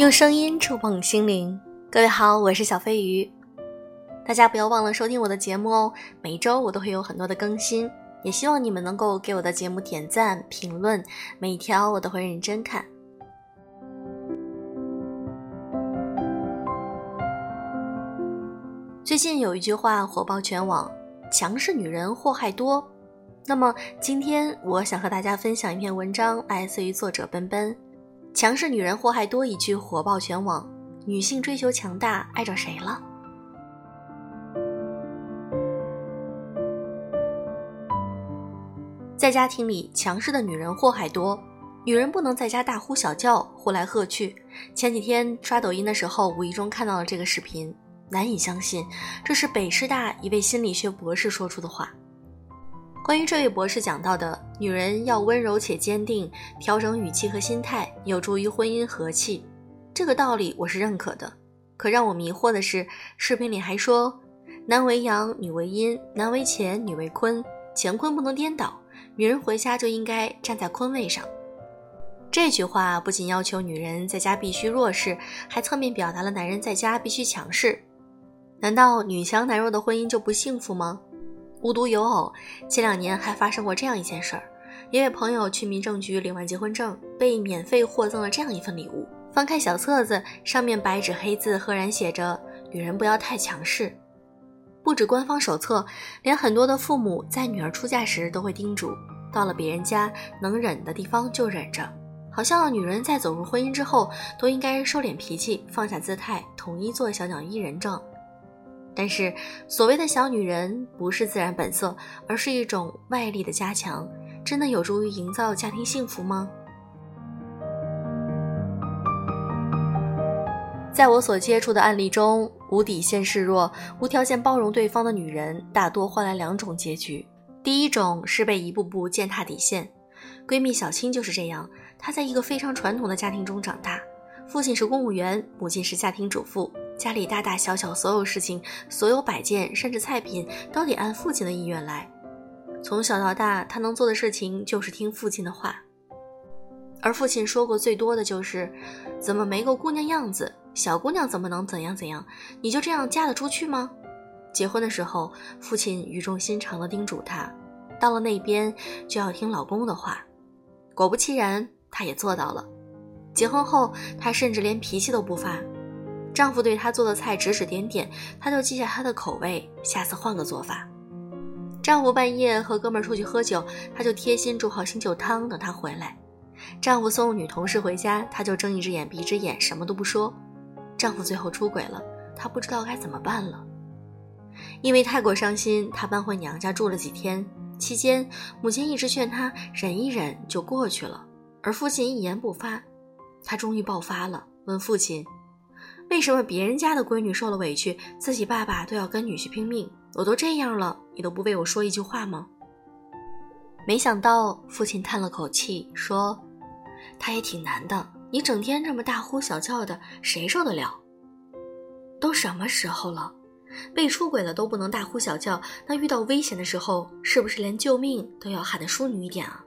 用声音触碰心灵，各位好，我是小飞鱼。大家不要忘了收听我的节目哦，每周我都会有很多的更新，也希望你们能够给我的节目点赞、评论，每条我都会认真看。最近有一句话火爆全网：“强势女人祸害多。”那么今天我想和大家分享一篇文章，来自于作者奔奔。强势女人祸害多一句火爆全网，女性追求强大，碍着谁了？在家庭里，强势的女人祸害多。女人不能在家大呼小叫、呼来喝去。前几天刷抖音的时候，无意中看到了这个视频，难以相信，这是北师大一位心理学博士说出的话。关于这位博士讲到的，女人要温柔且坚定，调整语气和心态，有助于婚姻和气。这个道理我是认可的。可让我迷惑的是，视频里还说，男为阳，女为阴，男为乾，女为坤，乾坤不能颠倒，女人回家就应该站在坤位上。这句话不仅要求女人在家必须弱势，还侧面表达了男人在家必须强势。难道女强男弱的婚姻就不幸福吗？无独有偶，前两年还发生过这样一件事儿：一位朋友去民政局领完结婚证，被免费获赠了这样一份礼物。翻开小册子，上面白纸黑字赫然写着：“女人不要太强势。”不止官方手册，连很多的父母在女儿出嫁时都会叮嘱：到了别人家，能忍的地方就忍着。好像女人在走入婚姻之后，都应该收敛脾气，放下姿态，统一做小鸟依人状。但是，所谓的小女人不是自然本色，而是一种外力的加强，真的有助于营造家庭幸福吗？在我所接触的案例中，无底线示弱、无条件包容对方的女人，大多换来两种结局。第一种是被一步步践踏底线，闺蜜小青就是这样。她在一个非常传统的家庭中长大，父亲是公务员，母亲是家庭主妇。家里大大小小所有事情，所有摆件，甚至菜品，都得按父亲的意愿来。从小到大，他能做的事情就是听父亲的话。而父亲说过最多的就是：“怎么没个姑娘样子？小姑娘怎么能怎样怎样？你就这样嫁得出去吗？”结婚的时候，父亲语重心长地叮嘱她：“到了那边就要听老公的话。”果不其然，他也做到了。结婚后，他甚至连脾气都不发。丈夫对她做的菜指指点点，她就记下他的口味，下次换个做法。丈夫半夜和哥们出去喝酒，她就贴心煮好醒酒汤等他回来。丈夫送女同事回家，她就睁一只眼闭一只眼，什么都不说。丈夫最后出轨了，她不知道该怎么办了。因为太过伤心，她搬回娘家住了几天。期间，母亲一直劝她忍一忍就过去了，而父亲一言不发。她终于爆发了，问父亲。为什么别人家的闺女受了委屈，自己爸爸都要跟女婿拼命？我都这样了，你都不为我说一句话吗？没想到父亲叹了口气说：“他也挺难的，你整天这么大呼小叫的，谁受得了？都什么时候了，被出轨了都不能大呼小叫，那遇到危险的时候，是不是连救命都要喊得淑女一点啊？”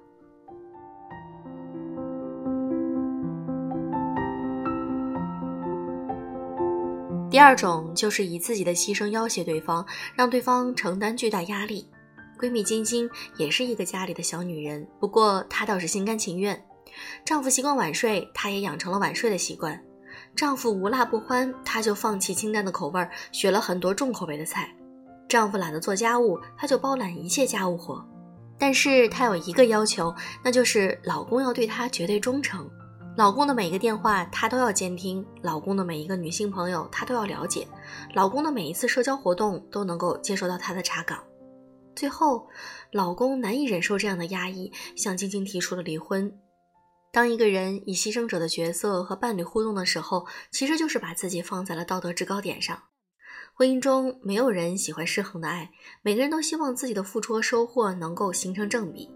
第二种就是以自己的牺牲要挟对方，让对方承担巨大压力。闺蜜晶晶也是一个家里的小女人，不过她倒是心甘情愿。丈夫习惯晚睡，她也养成了晚睡的习惯。丈夫无辣不欢，她就放弃清淡的口味，学了很多重口味的菜。丈夫懒得做家务，她就包揽一切家务活。但是她有一个要求，那就是老公要对她绝对忠诚。老公的每一个电话，她都要监听；老公的每一个女性朋友，她都要了解；老公的每一次社交活动，都能够接受到她的查岗。最后，老公难以忍受这样的压抑，向晶晶提出了离婚。当一个人以牺牲者的角色和伴侣互动的时候，其实就是把自己放在了道德制高点上。婚姻中没有人喜欢失衡的爱，每个人都希望自己的付出和收获能够形成正比。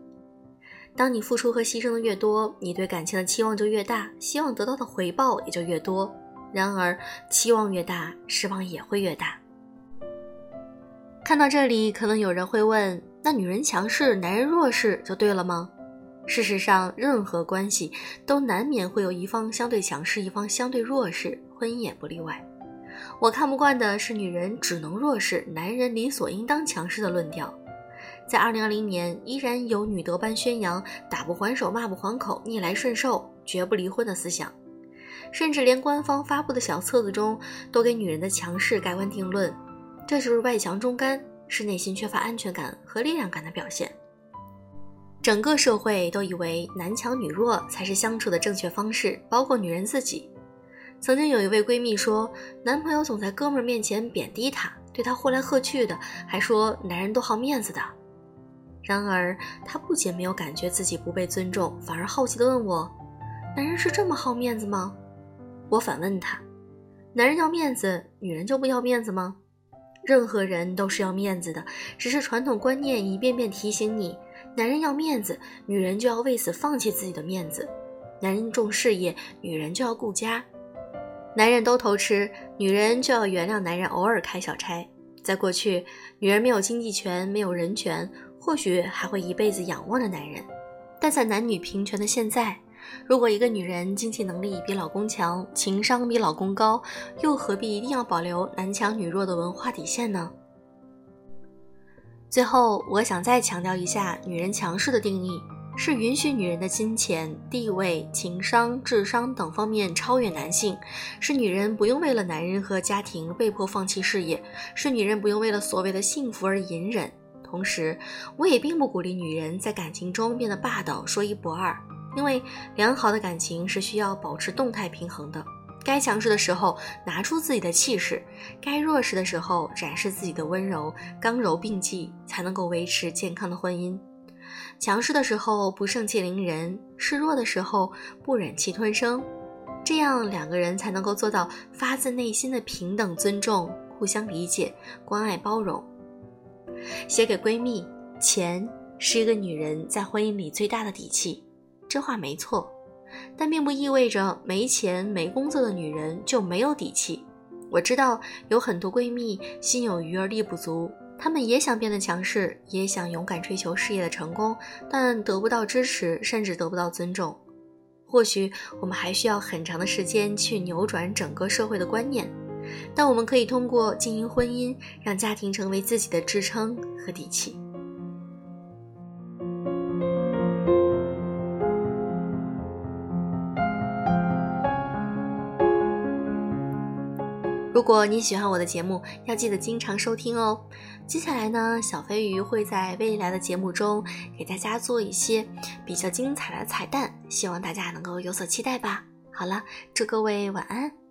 当你付出和牺牲的越多，你对感情的期望就越大，希望得到的回报也就越多。然而，期望越大，失望也会越大。看到这里，可能有人会问：那女人强势，男人弱势就对了吗？事实上，任何关系都难免会有一方相对强势，一方相对弱势，婚姻也不例外。我看不惯的是女人只能弱势，男人理所应当强势的论调。在二零二零年，依然有女德班宣扬“打不还手，骂不还口，逆来顺受，绝不离婚”的思想，甚至连官方发布的小册子中都给女人的强势盖棺定论，这就是外强中干，是内心缺乏安全感和力量感的表现。整个社会都以为男强女弱才是相处的正确方式，包括女人自己。曾经有一位闺蜜说，男朋友总在哥们儿面前贬低她，对她呼来喝去的，还说男人都好面子的。然而，他不仅没有感觉自己不被尊重，反而好奇地问我：“男人是这么好面子吗？”我反问他：“男人要面子，女人就不要面子吗？”任何人都是要面子的，只是传统观念一遍遍提醒你：男人要面子，女人就要为此放弃自己的面子；男人重事业，女人就要顾家；男人都偷吃，女人就要原谅男人偶尔开小差。在过去，女人没有经济权，没有人权。或许还会一辈子仰望着男人，但在男女平权的现在，如果一个女人经济能力比老公强，情商比老公高，又何必一定要保留男强女弱的文化底线呢？最后，我想再强调一下，女人强势的定义是允许女人的金钱、地位、情商、智商等方面超越男性，是女人不用为了男人和家庭被迫放弃事业，是女人不用为了所谓的幸福而隐忍。同时，我也并不鼓励女人在感情中变得霸道、说一不二，因为良好的感情是需要保持动态平衡的。该强势的时候拿出自己的气势，该弱势的时候展示自己的温柔，刚柔并济才能够维持健康的婚姻。强势的时候不盛气凌人，示弱的时候不忍气吞声，这样两个人才能够做到发自内心的平等尊重、互相理解、关爱包容。写给闺蜜，钱是一个女人在婚姻里最大的底气，这话没错，但并不意味着没钱没工作的女人就没有底气。我知道有很多闺蜜心有余而力不足，她们也想变得强势，也想勇敢追求事业的成功，但得不到支持，甚至得不到尊重。或许我们还需要很长的时间去扭转整个社会的观念。但我们可以通过经营婚姻，让家庭成为自己的支撑和底气。如果你喜欢我的节目，要记得经常收听哦。接下来呢，小飞鱼会在未来的节目中给大家做一些比较精彩的彩蛋，希望大家能够有所期待吧。好了，祝各位晚安。